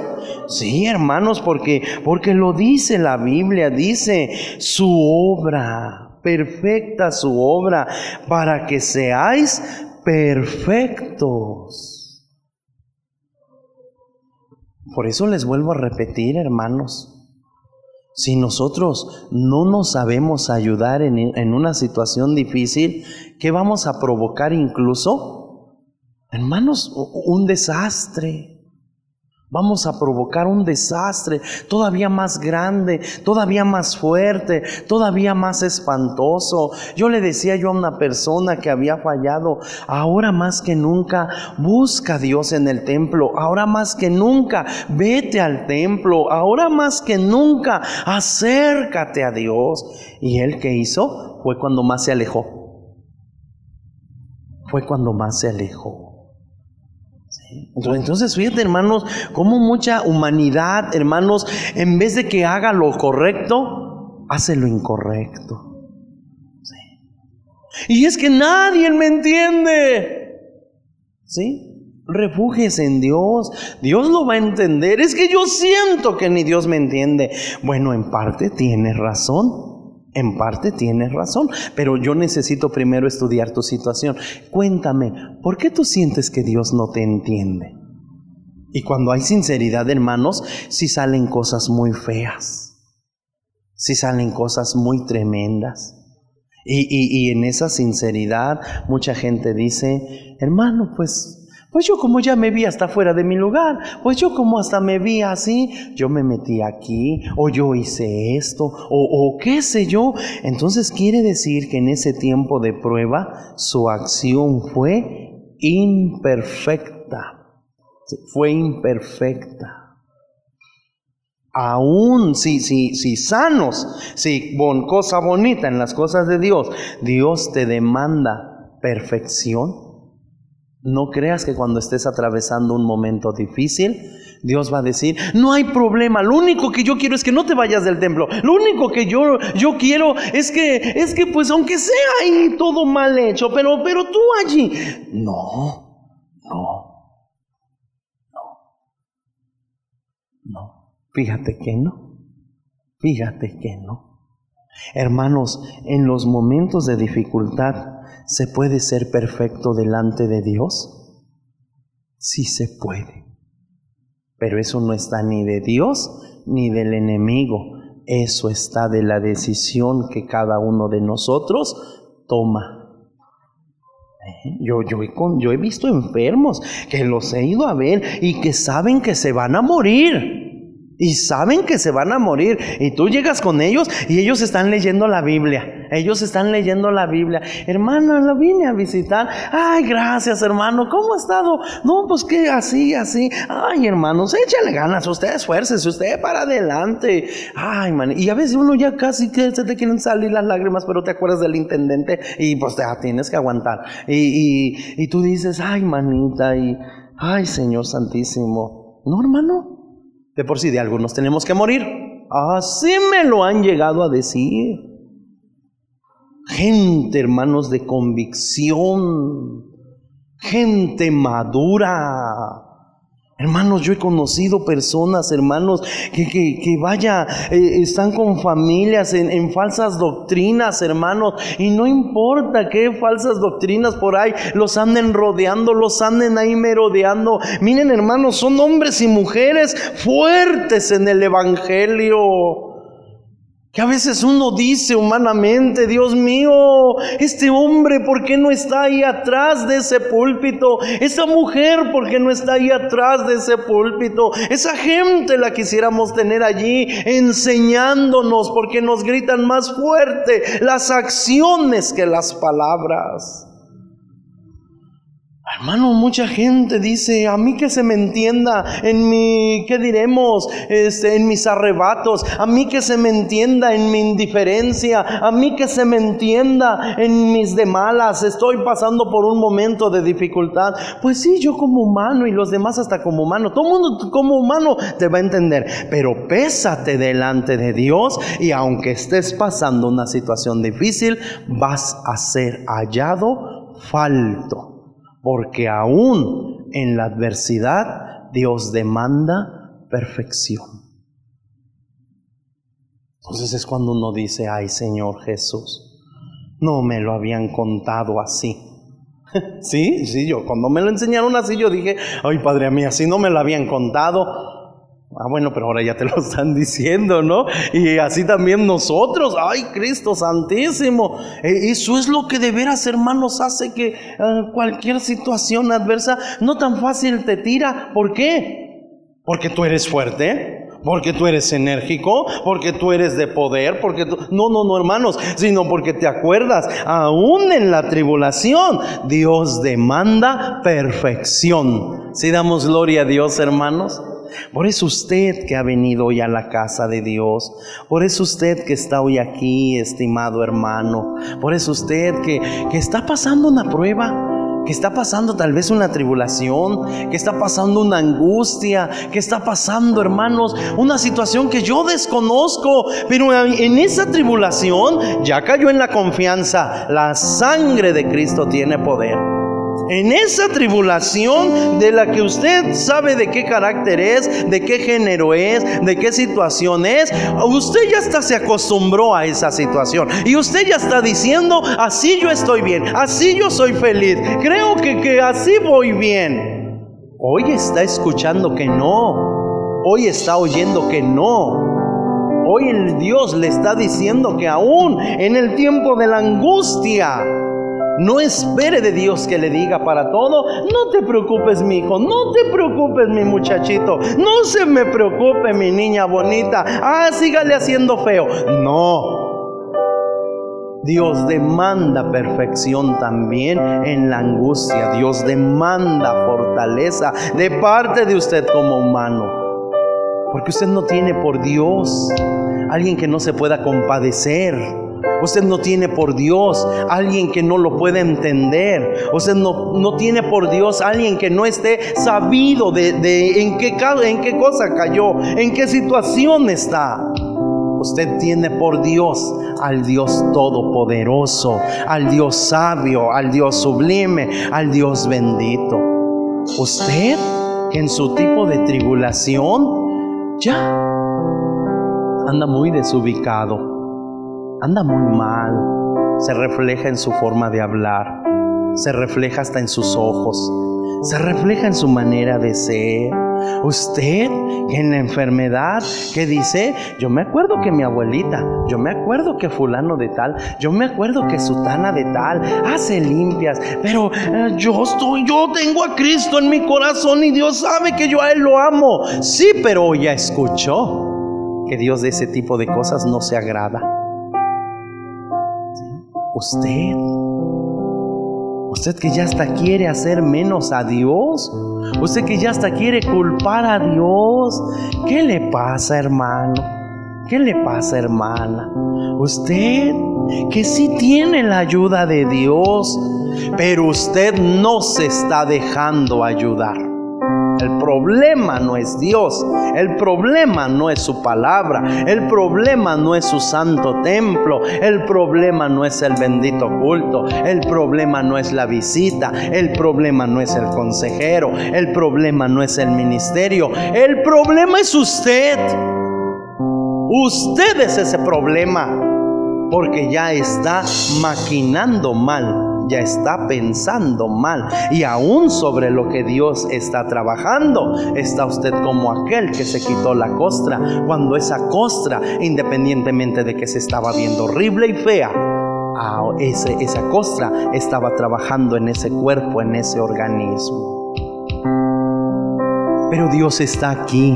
Sí, hermanos, porque porque lo dice la Biblia, dice su obra, perfecta su obra, para que seáis perfectos. Por eso les vuelvo a repetir, hermanos, si nosotros no nos sabemos ayudar en, en una situación difícil, ¿qué vamos a provocar incluso? Hermanos, un desastre. Vamos a provocar un desastre todavía más grande, todavía más fuerte, todavía más espantoso. Yo le decía yo a una persona que había fallado, ahora más que nunca, busca a Dios en el templo, ahora más que nunca, vete al templo, ahora más que nunca, acércate a Dios. Y él que hizo fue cuando más se alejó. Fue cuando más se alejó. Entonces, fíjate, hermanos, como mucha humanidad, hermanos, en vez de que haga lo correcto, hace lo incorrecto. Y es que nadie me entiende. ¿Sí? Refúgese en Dios. Dios lo va a entender. Es que yo siento que ni Dios me entiende. Bueno, en parte tiene razón. En parte tienes razón, pero yo necesito primero estudiar tu situación. Cuéntame, ¿por qué tú sientes que Dios no te entiende? Y cuando hay sinceridad, hermanos, si salen cosas muy feas, si salen cosas muy tremendas. Y, y, y en esa sinceridad mucha gente dice, hermano, pues pues yo como ya me vi hasta fuera de mi lugar, pues yo como hasta me vi así, yo me metí aquí, o yo hice esto, o, qué sé yo. Entonces quiere decir que en ese tiempo de prueba su acción fue imperfecta. Fue imperfecta. Aún si, si, si sanos, si bon, cosa bonita en las cosas de Dios, Dios te demanda perfección no creas que cuando estés atravesando un momento difícil, Dios va a decir, no hay problema, lo único que yo quiero es que no te vayas del templo, lo único que yo, yo quiero es que, es que pues aunque sea ahí todo mal hecho, pero, pero tú allí, no, no, no, no, fíjate que no, fíjate que no. Hermanos, en los momentos de dificultad, ¿Se puede ser perfecto delante de Dios? Sí se puede. Pero eso no está ni de Dios ni del enemigo. Eso está de la decisión que cada uno de nosotros toma. ¿Eh? Yo, yo, he, yo he visto enfermos que los he ido a ver y que saben que se van a morir y saben que se van a morir. Y tú llegas con ellos y ellos están leyendo la Biblia. Ellos están leyendo la Biblia. Hermano, lo vine a visitar. Ay, gracias, hermano. ¿Cómo ha estado? No, pues que así, así. Ay, hermanos, échale ganas. Usted esfuércese, usted para adelante. Ay, man. Y a veces uno ya casi que se te quieren salir las lágrimas, pero te acuerdas del intendente y pues te tienes que aguantar. Y, y tú dices, ay, manita, y ay, Señor Santísimo. No, hermano. De por sí de algunos tenemos que morir. Así me lo han llegado a decir. Gente, hermanos, de convicción. Gente madura. Hermanos, yo he conocido personas, hermanos, que, que, que vaya, eh, están con familias en, en, falsas doctrinas, hermanos, y no importa qué falsas doctrinas por ahí los anden rodeando, los anden ahí merodeando. Miren, hermanos, son hombres y mujeres fuertes en el Evangelio. Que a veces uno dice humanamente, Dios mío, este hombre, ¿por qué no está ahí atrás de ese púlpito? Esa mujer, ¿por qué no está ahí atrás de ese púlpito? Esa gente la quisiéramos tener allí enseñándonos porque nos gritan más fuerte las acciones que las palabras. Hermano, mucha gente dice, a mí que se me entienda en mi, ¿qué diremos? Este, en mis arrebatos, a mí que se me entienda en mi indiferencia, a mí que se me entienda en mis de malas, estoy pasando por un momento de dificultad. Pues sí, yo como humano y los demás hasta como humano, todo mundo como humano te va a entender, pero pésate delante de Dios y aunque estés pasando una situación difícil, vas a ser hallado falto porque aún en la adversidad Dios demanda perfección. Entonces es cuando uno dice, ay Señor Jesús, no me lo habían contado así. sí, sí, yo cuando me lo enseñaron así, yo dije, ay Padre mío, así no me lo habían contado. Ah, bueno, pero ahora ya te lo están diciendo, ¿no? Y así también nosotros, ay Cristo Santísimo. E, eso es lo que de veras, hermanos, hace que ah, cualquier situación adversa no tan fácil te tira. ¿Por qué? Porque tú eres fuerte. Porque tú eres enérgico, porque tú eres de poder, porque tú... No, no, no, hermanos, sino porque te acuerdas, aún en la tribulación, Dios demanda perfección. Si damos gloria a Dios, hermanos. Por eso usted que ha venido hoy a la casa de Dios, por eso usted que está hoy aquí, estimado hermano, por eso usted que, que está pasando una prueba, que está pasando tal vez una tribulación, que está pasando una angustia, que está pasando, hermanos, una situación que yo desconozco, pero en esa tribulación ya cayó en la confianza, la sangre de Cristo tiene poder. En esa tribulación de la que usted sabe de qué carácter es, de qué género es, de qué situación es, usted ya hasta se acostumbró a esa situación. Y usted ya está diciendo, así yo estoy bien, así yo soy feliz, creo que, que así voy bien. Hoy está escuchando que no, hoy está oyendo que no. Hoy el Dios le está diciendo que aún en el tiempo de la angustia, no espere de Dios que le diga para todo, no te preocupes mi hijo, no te preocupes mi muchachito, no se me preocupe mi niña bonita, ah, sígale haciendo feo. No. Dios demanda perfección también en la angustia. Dios demanda fortaleza de parte de usted como humano. Porque usted no tiene por Dios alguien que no se pueda compadecer Usted no tiene por Dios alguien que no lo pueda entender. Usted no, no tiene por Dios alguien que no esté sabido de, en, qué, en qué cosa cayó, en qué situación está. Usted tiene por Dios al Dios todopoderoso, al Dios sabio, al Dios sublime, al Dios bendito. Usted en su tipo de tribulación ya anda muy desubicado anda muy mal, se refleja en su forma de hablar, se refleja hasta en sus ojos, se refleja en su manera de ser. Usted en la enfermedad, que dice, yo me acuerdo que mi abuelita, yo me acuerdo que fulano de tal, yo me acuerdo que sutana de tal, hace limpias, pero eh, yo estoy, yo tengo a Cristo en mi corazón y Dios sabe que yo a Él lo amo. Sí, pero ya escuchó que Dios de ese tipo de cosas no se agrada. Usted, usted que ya hasta quiere hacer menos a Dios, usted que ya hasta quiere culpar a Dios, ¿qué le pasa hermano? ¿Qué le pasa hermana? Usted que sí tiene la ayuda de Dios, pero usted no se está dejando ayudar. El problema no es Dios, el problema no es su palabra, el problema no es su santo templo, el problema no es el bendito culto, el problema no es la visita, el problema no es el consejero, el problema no es el ministerio, el problema es usted. Usted es ese problema porque ya está maquinando mal ya está pensando mal y aún sobre lo que Dios está trabajando, está usted como aquel que se quitó la costra, cuando esa costra, independientemente de que se estaba viendo horrible y fea, ese, esa costra estaba trabajando en ese cuerpo, en ese organismo. Pero Dios está aquí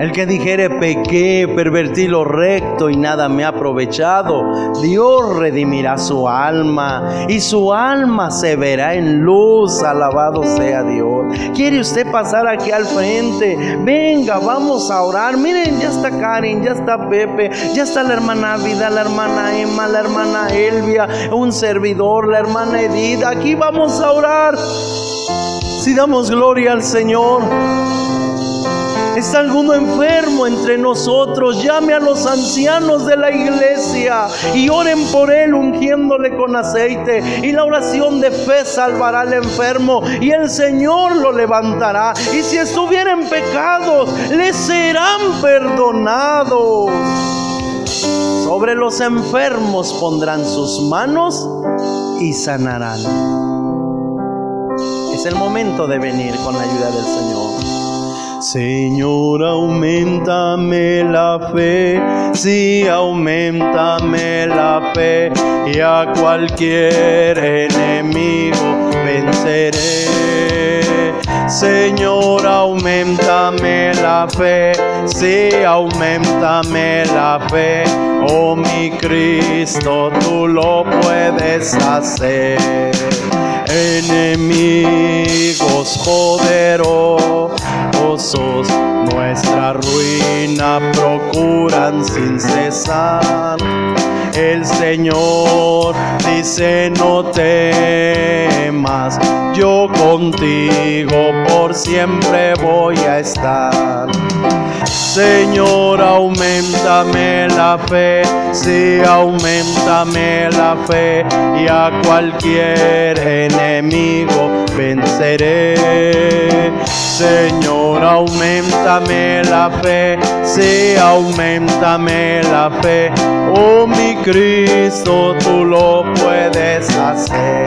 el que dijere pequé, pervertí lo recto y nada me ha aprovechado, Dios redimirá su alma y su alma se verá en luz. Alabado sea Dios. ¿Quiere usted pasar aquí al frente? Venga, vamos a orar. Miren, ya está Karen, ya está Pepe, ya está la hermana Vida, la hermana Emma, la hermana Elvia, un servidor, la hermana Edith. Aquí vamos a orar. Si damos gloria al Señor. ¿Está alguno enfermo entre nosotros? Llame a los ancianos de la iglesia y oren por él ungiéndole con aceite. Y la oración de fe salvará al enfermo y el Señor lo levantará. Y si estuviera en pecados, le serán perdonados. Sobre los enfermos pondrán sus manos y sanarán. Es el momento de venir con la ayuda del Señor. Señor, aumentame la fe, sí, aumentame la fe, y a cualquier enemigo venceré. Señor, aumentame la fe, sí, aumentame la fe, oh mi Cristo, tú lo puedes hacer. Enemigos poderosos nuestra ruina procuran sin cesar. El Señor dice no temas, yo contigo por siempre voy a estar. Señor, aumentame la fe, sí, aumentame la fe, y a cualquier enemigo venceré. Señor, aumentame la fe, sí, aumentame la fe, oh mi Cristo, tú lo puedes hacer.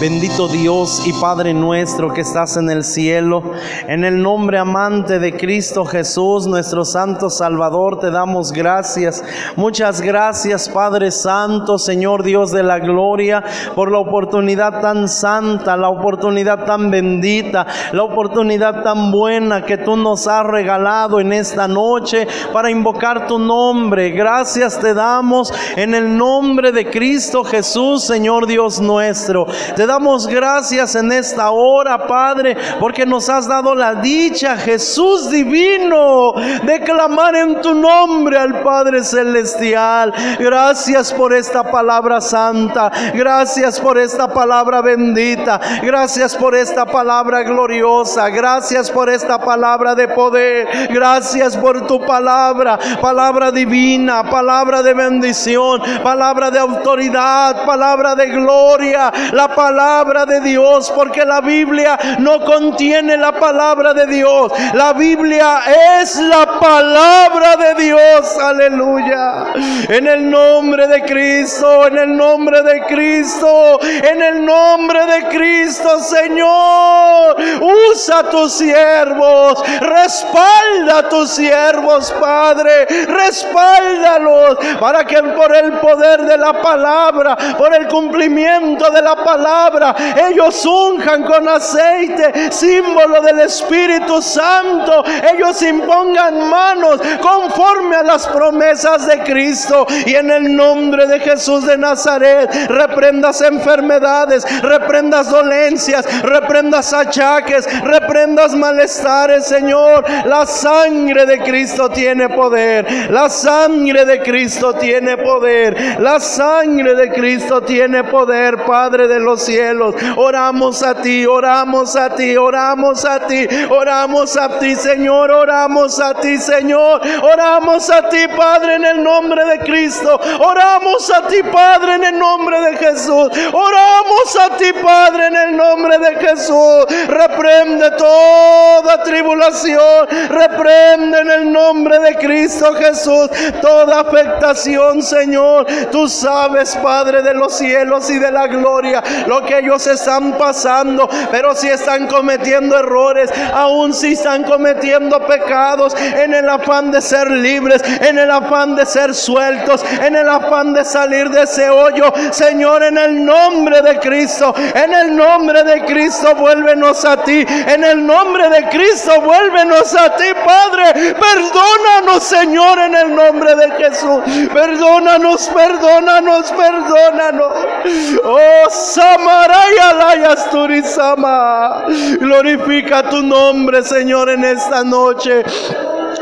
Bendito Dios y Padre nuestro que estás en el cielo, en el nombre amante de Cristo Jesús, nuestro Santo Salvador, te damos gracias. Muchas gracias Padre Santo, Señor Dios de la gloria, por la oportunidad tan santa, la oportunidad tan bendita, la oportunidad tan buena que tú nos has regalado en esta noche para invocar tu nombre. Gracias te damos en el nombre de Cristo Jesús, Señor Dios nuestro damos gracias en esta hora, Padre, porque nos has dado la dicha, Jesús divino, de clamar en tu nombre al Padre Celestial. Gracias por esta palabra santa, gracias por esta palabra bendita, gracias por esta palabra gloriosa, gracias por esta palabra de poder, gracias por tu palabra, palabra divina, palabra de bendición, palabra de autoridad, palabra de gloria, la palabra palabra de Dios, porque la Biblia no contiene la palabra de Dios. La Biblia es la palabra de Dios. Aleluya. En el nombre de Cristo, en el nombre de Cristo, en el nombre de Cristo, Señor. Usa tus siervos, respalda a tus siervos, Padre. Respáldalos para que por el poder de la palabra, por el cumplimiento de la palabra, ellos unjan con aceite, símbolo del Espíritu Santo. Ellos impongan manos conforme a las promesas de Cristo. Y en el nombre de Jesús de Nazaret, reprendas enfermedades, reprendas dolencias, reprendas achaques, reprendas malestares, Señor. La sangre de Cristo tiene poder. La sangre de Cristo tiene poder. La sangre de Cristo tiene poder, Padre de los cielos. Oramos a ti, oramos a ti, oramos a ti, oramos a ti, Señor, oramos a ti, Señor. Oramos a ti, Padre, en el nombre de Cristo. Oramos a ti, Padre, en el nombre de Jesús. Oramos a ti, Padre, en el nombre de Jesús. Reprende toda tribulación. Reprende en el nombre de Cristo Jesús toda afectación, Señor. Tú sabes, Padre de los cielos y de la gloria, lo que ellos están pasando. Pero si están cometiendo errores, aún si están cometiendo pecados, en el afán de ser libres, en el afán de ser sueltos, en el afán de salir de ese hoyo, Señor, en el nombre de Cristo, en el nombre de Cristo, vuélvenos a ti. En el nombre de Cristo, vuélvenos a ti, Padre. Perdónanos, Señor, en el nombre de Jesús. Perdónanos, perdónanos, perdónanos. Oh, Turisama. Glorifica tu nombre, Señor, en esta noche.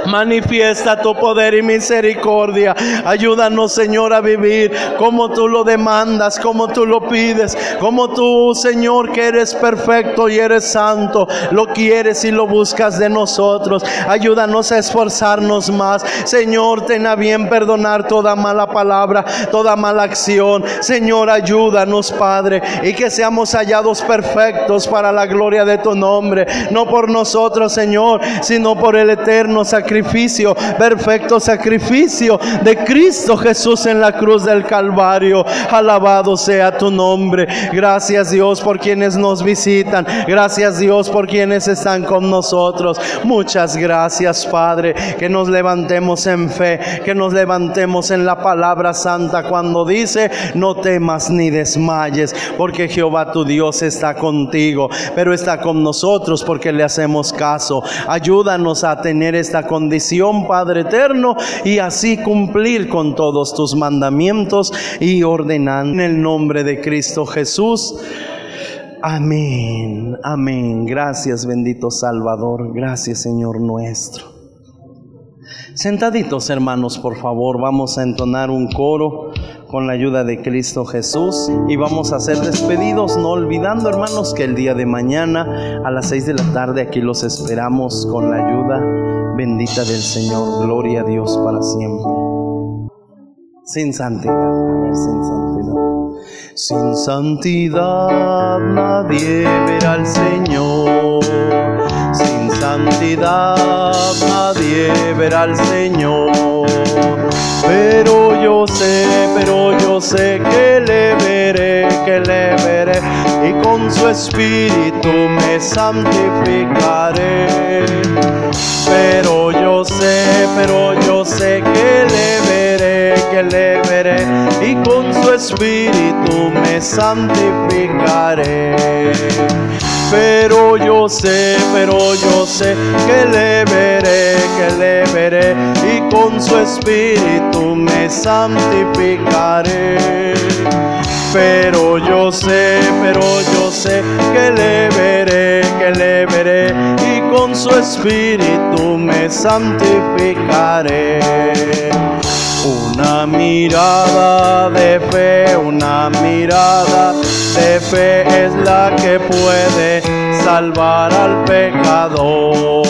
Manifiesta tu poder y misericordia. Ayúdanos, Señor, a vivir como tú lo demandas, como tú lo pides, como tú, Señor, que eres perfecto y eres santo, lo quieres y lo buscas de nosotros. Ayúdanos a esforzarnos más. Señor, ten a bien perdonar toda mala palabra, toda mala acción. Señor, ayúdanos, Padre, y que seamos hallados perfectos para la gloria de tu nombre. No por nosotros, Señor, sino por el eterno sacrificio perfecto sacrificio de Cristo Jesús en la cruz del Calvario. Alabado sea tu nombre. Gracias Dios por quienes nos visitan. Gracias Dios por quienes están con nosotros. Muchas gracias Padre. Que nos levantemos en fe, que nos levantemos en la palabra santa cuando dice, no temas ni desmayes, porque Jehová tu Dios está contigo, pero está con nosotros porque le hacemos caso. Ayúdanos a tener esta condición condición, Padre eterno, y así cumplir con todos tus mandamientos y ordenar en el nombre de Cristo Jesús. Amén, amén. Gracias, bendito Salvador. Gracias, Señor nuestro. Sentaditos, hermanos, por favor, vamos a entonar un coro con la ayuda de Cristo Jesús y vamos a ser despedidos, no olvidando, hermanos, que el día de mañana a las 6 de la tarde aquí los esperamos con la ayuda bendita del Señor. Gloria a Dios para siempre. Sin santidad, sin santidad. Sin santidad nadie verá al Señor. Sin santidad nadie verá al Señor. Pero yo sé, pero yo sé que le veré, que le veré. Y con su espíritu me santificaré pero yo sé, pero yo sé que le veré, que le veré y con su espíritu me santificaré. Pero yo sé, pero yo sé que le veré, que le veré y con su espíritu me santificaré. Pero yo sé, pero yo sé que le veré, que le veré y con su espíritu me santificaré. Una mirada de fe, una mirada de fe es la que puede salvar al pecador.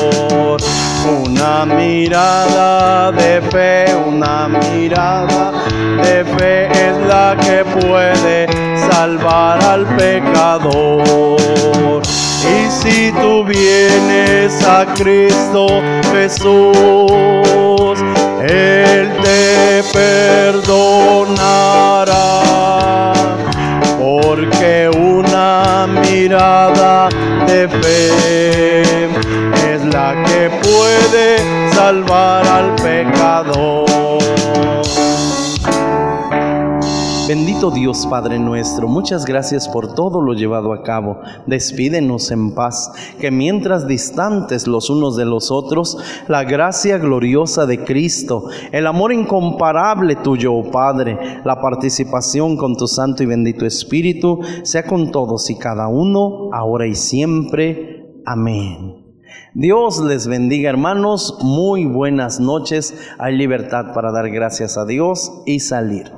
Una mirada de fe, una mirada de fe es la que puede salvar al pecador. Y si tú vienes a Cristo Jesús, Él te perdonará. Porque una mirada de fe es la que salvar al pecador. Bendito Dios Padre nuestro, muchas gracias por todo lo llevado a cabo. Despídenos en paz, que mientras distantes los unos de los otros, la gracia gloriosa de Cristo, el amor incomparable tuyo, oh Padre, la participación con tu Santo y bendito Espíritu, sea con todos y cada uno, ahora y siempre. Amén. Dios les bendiga hermanos, muy buenas noches. Hay libertad para dar gracias a Dios y salir.